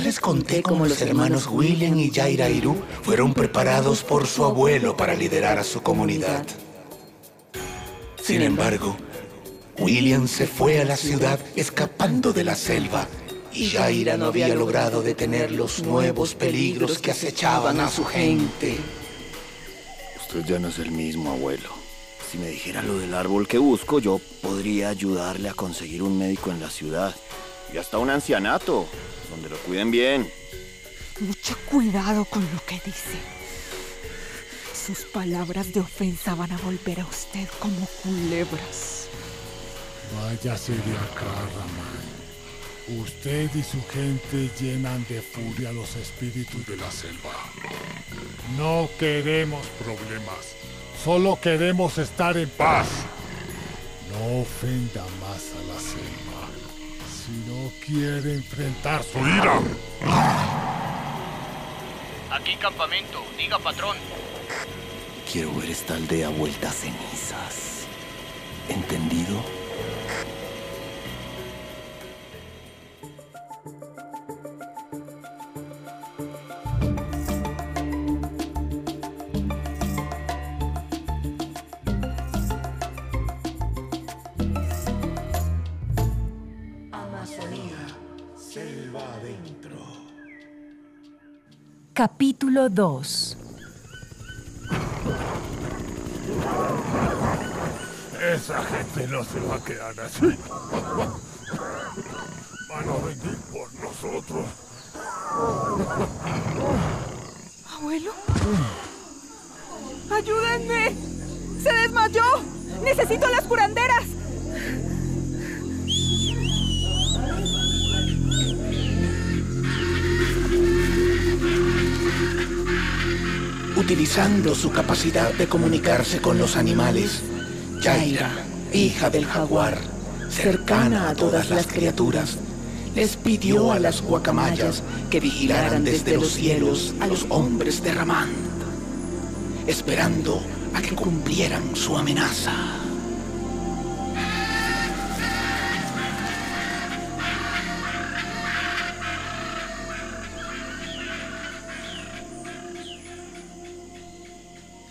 Ya les conté cómo los hermanos William y Jaira Irú fueron preparados por su abuelo para liderar a su comunidad. Sin embargo, William se fue a la ciudad escapando de la selva y Jaira no había logrado detener los nuevos peligros que acechaban a su gente. Usted ya no es el mismo, abuelo. Si me dijera lo del árbol que busco, yo podría ayudarle a conseguir un médico en la ciudad. Y hasta un ancianato, donde lo cuiden bien. Mucho cuidado con lo que dice. Sus palabras de ofensa van a volver a usted como culebras. Váyase de acá, Ramán. Usted y su gente llenan de furia los espíritus de la selva. No queremos problemas. Solo queremos estar en paz. No ofenda más a la selva. Si no quiere enfrentar su ira. Aquí campamento, diga patrón. Quiero ver esta aldea vuelta a cenizas. ¿Entendido? Capítulo 2 Esa gente no se va a quedar así. Van a venir por nosotros. ¿Abuelo? ¡Ayúdenme! ¡Se desmayó! ¡Necesito las curanderas! Utilizando su capacidad de comunicarse con los animales, Jaira, hija del jaguar, cercana a todas las criaturas, les pidió a las guacamayas que vigilaran desde los cielos a los hombres de Ramán, esperando a que cumplieran su amenaza.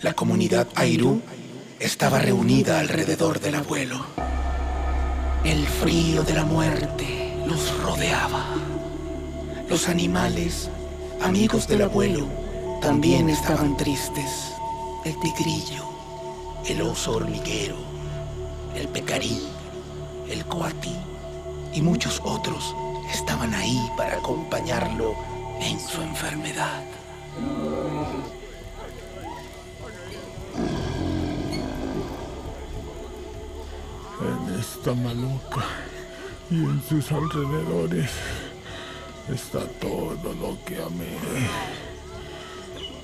La comunidad Airú estaba reunida alrededor del abuelo. El frío de la muerte los rodeaba. Los animales, amigos del abuelo, también estaban tristes. El tigrillo, el oso hormiguero, el pecarí, el coatí y muchos otros estaban ahí para acompañarlo en su enfermedad. En esta maluca y en sus alrededores está todo lo que amé.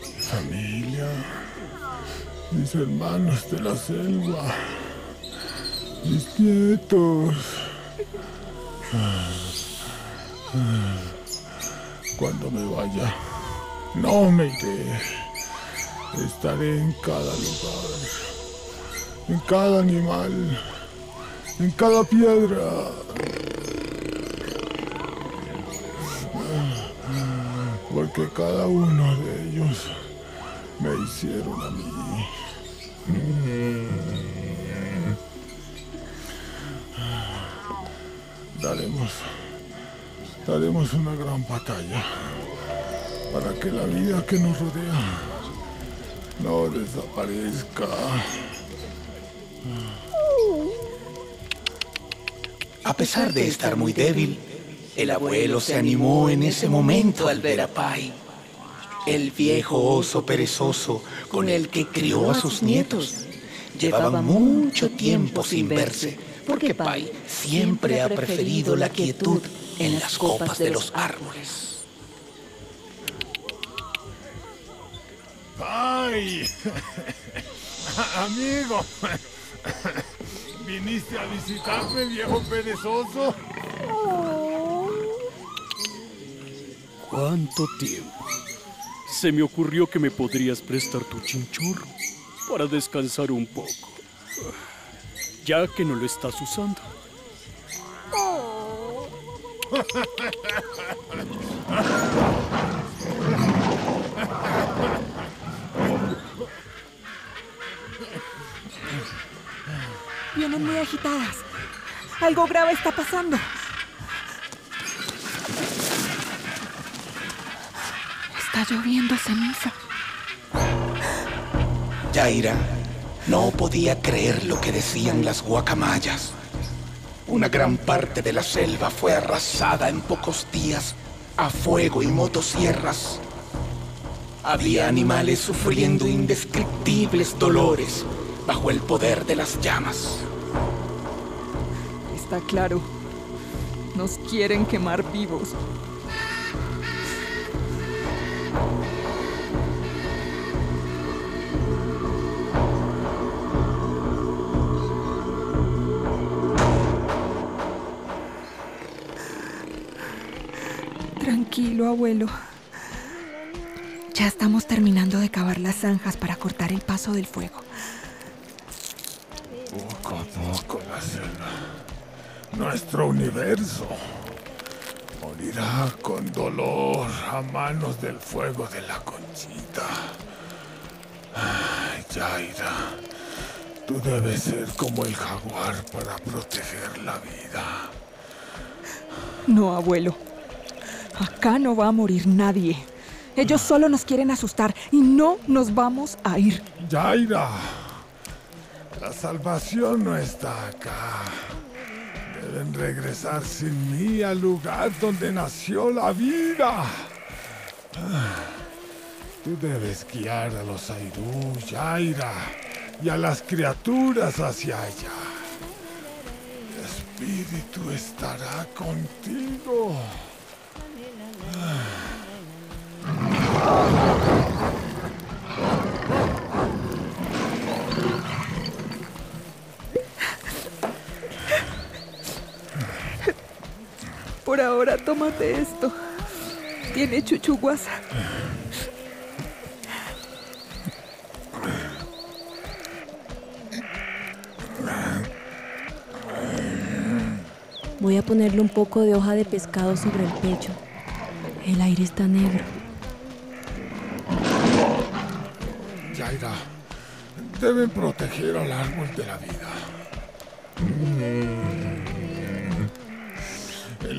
Mi familia, mis hermanos de la selva, mis nietos. Cuando me vaya, no me iré. Estaré en cada lugar, en cada animal en cada piedra. Porque cada uno de ellos me hicieron a mí. Daremos, daremos una gran batalla para que la vida que nos rodea no desaparezca. A pesar de estar muy débil, el abuelo se animó en ese momento al ver a Pai, el viejo oso perezoso con el que crió a sus nietos. Llevaban mucho tiempo sin verse, porque Pai siempre ha preferido la quietud en las copas de los árboles. ¡Ay! Amigo, ¿viniste a visitarme, viejo perezoso? ¿Cuánto tiempo? Se me ocurrió que me podrías prestar tu chinchorro para descansar un poco, ya que no lo estás usando. Muy agitadas. Algo grave está pasando. Está lloviendo ceniza. Yaira no podía creer lo que decían las guacamayas. Una gran parte de la selva fue arrasada en pocos días a fuego y motosierras. Había animales sufriendo indescriptibles dolores bajo el poder de las llamas. Está claro. Nos quieren quemar vivos. Tranquilo, abuelo. Ya estamos terminando de cavar las zanjas para cortar el paso del fuego. Poco a poco la selva, nuestro universo, morirá con dolor a manos del fuego de la conchita. Ay, Yaira, tú debes ser como el jaguar para proteger la vida. No, abuelo. Acá no va a morir nadie. Ellos solo nos quieren asustar y no nos vamos a ir. Yaira, la salvación no está acá. Deben regresar sin mí al lugar donde nació la vida. Ah, Tú debes guiar a los Airú, Yaira, y a las criaturas hacia allá. El espíritu estará contigo. Por ahora, tómate esto. Tiene chuchuguasa. Voy a ponerle un poco de hoja de pescado sobre el pecho. El aire está negro. Yaira, deben proteger al árbol de la vida.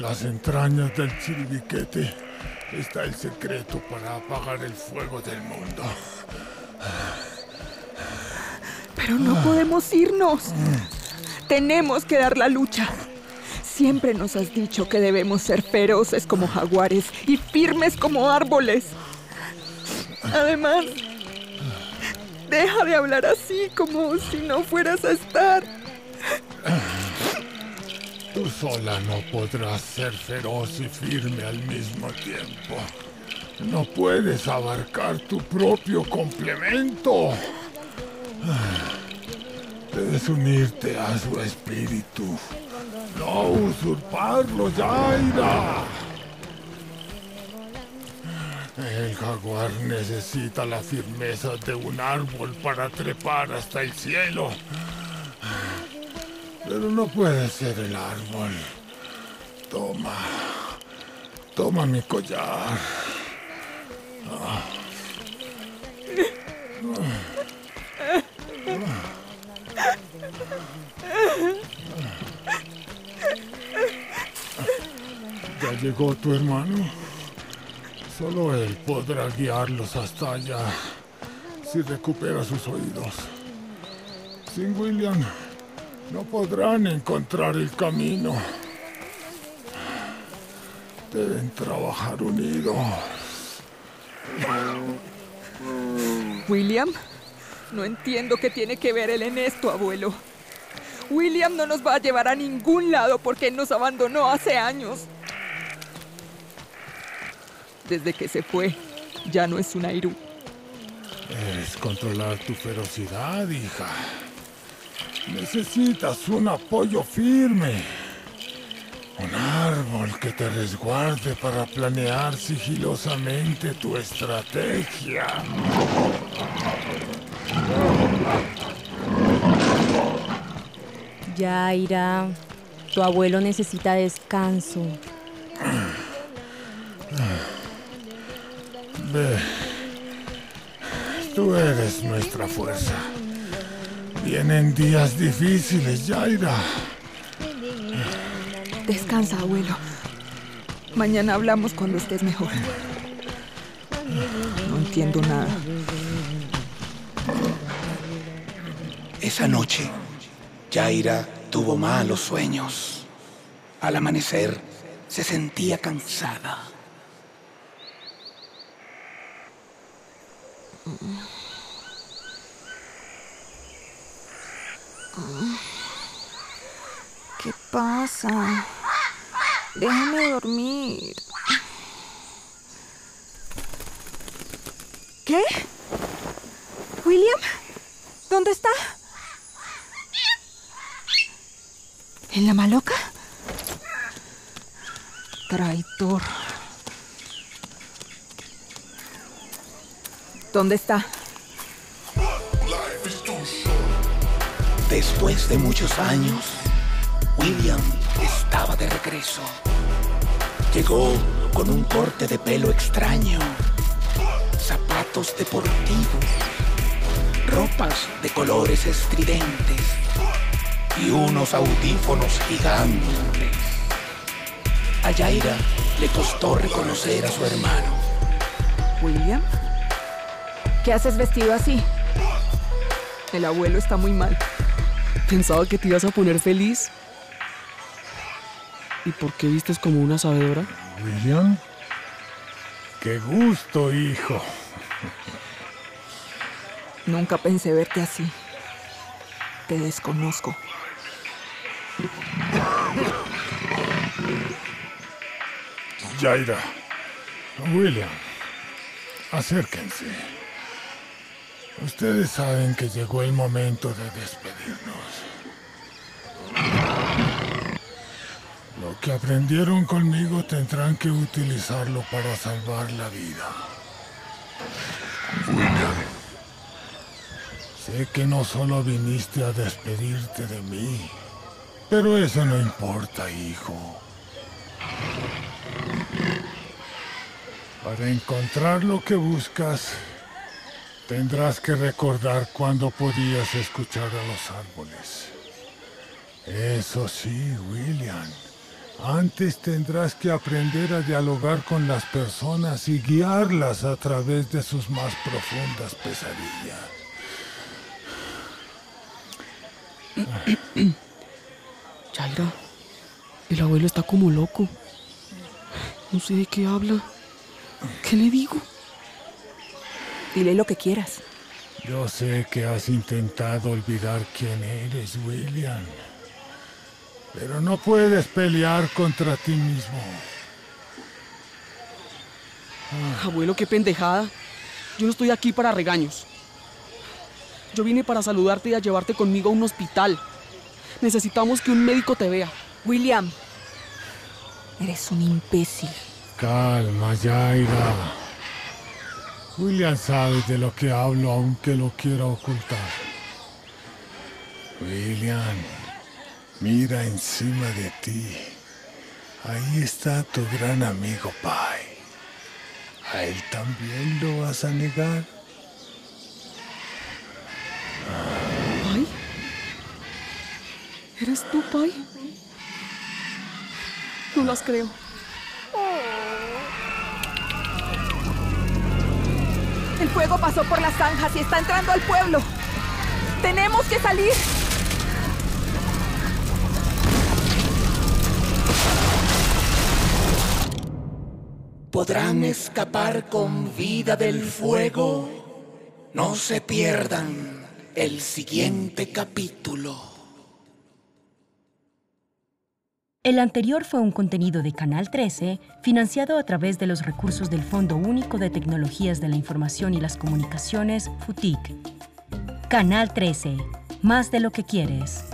Las entrañas del chiribiquete está el secreto para apagar el fuego del mundo. Pero no podemos irnos. Tenemos que dar la lucha. Siempre nos has dicho que debemos ser feroces como jaguares y firmes como árboles. Además, deja de hablar así como si no fueras a estar. Tú sola no podrás ser feroz y firme al mismo tiempo. No puedes abarcar tu propio complemento. Debes unirte a su espíritu. No usurparlo, Yaira. El jaguar necesita la firmeza de un árbol para trepar hasta el cielo. Pero no puede ser el árbol. Toma. Toma mi collar. ¿Ya llegó tu hermano? Solo él podrá guiarlos hasta allá si recupera sus oídos. Sin William no podrán encontrar el camino. Deben trabajar unidos. William, no entiendo qué tiene que ver él en esto, abuelo. William no nos va a llevar a ningún lado porque nos abandonó hace años. Desde que se fue, ya no es un Airú. Es controlar tu ferocidad, hija. Necesitas un apoyo firme. Un árbol que te resguarde para planear sigilosamente tu estrategia. Yaira, tu abuelo necesita descanso. Ve. Tú eres nuestra fuerza. Vienen días difíciles, Yaira. Descansa, abuelo. Mañana hablamos cuando estés mejor. No entiendo nada. Esa noche, Yaira tuvo malos sueños. Al amanecer, se sentía cansada. Pasa? Déjame dormir. ¿Qué? ¿William? ¿Dónde está? ¿En la maloca? Traidor. ¿Dónde está? Después de muchos años, William estaba de regreso. Llegó con un corte de pelo extraño, zapatos deportivos, ropas de colores estridentes y unos audífonos gigantes. A Yaira le costó reconocer a su hermano. ¿William? ¿Qué haces vestido así? El abuelo está muy mal. Pensaba que te ibas a poner feliz. ¿Y por qué vistes como una sabedora? William. Qué gusto, hijo. Nunca pensé verte así. Te desconozco. Yaira. William. Acérquense. Ustedes saben que llegó el momento de despedirnos. Lo que aprendieron conmigo tendrán que utilizarlo para salvar la vida. William. Sé que no solo viniste a despedirte de mí, pero eso no importa, hijo. Para encontrar lo que buscas, tendrás que recordar cuando podías escuchar a los árboles. Eso sí, William. Antes tendrás que aprender a dialogar con las personas y guiarlas a través de sus más profundas pesadillas. Yaira, el abuelo está como loco. No sé de qué habla. ¿Qué le digo? Dile lo que quieras. Yo sé que has intentado olvidar quién eres, William. Pero no puedes pelear contra ti mismo. Abuelo, qué pendejada. Yo no estoy aquí para regaños. Yo vine para saludarte y a llevarte conmigo a un hospital. Necesitamos que un médico te vea. William, eres un imbécil. Calma, Yaira. William sabe de lo que hablo aunque lo quiera ocultar. William, mira encima de ti. Ahí está tu gran amigo Pai. ¿A él también lo vas a negar? ¿Pai? ¿Eres tú, Pai? No las creo. El fuego pasó por las zanjas y está entrando al pueblo. Tenemos que salir. Podrán escapar con vida del fuego. No se pierdan el siguiente capítulo. El anterior fue un contenido de Canal 13, financiado a través de los recursos del Fondo Único de Tecnologías de la Información y las Comunicaciones, FUTIC. Canal 13, más de lo que quieres.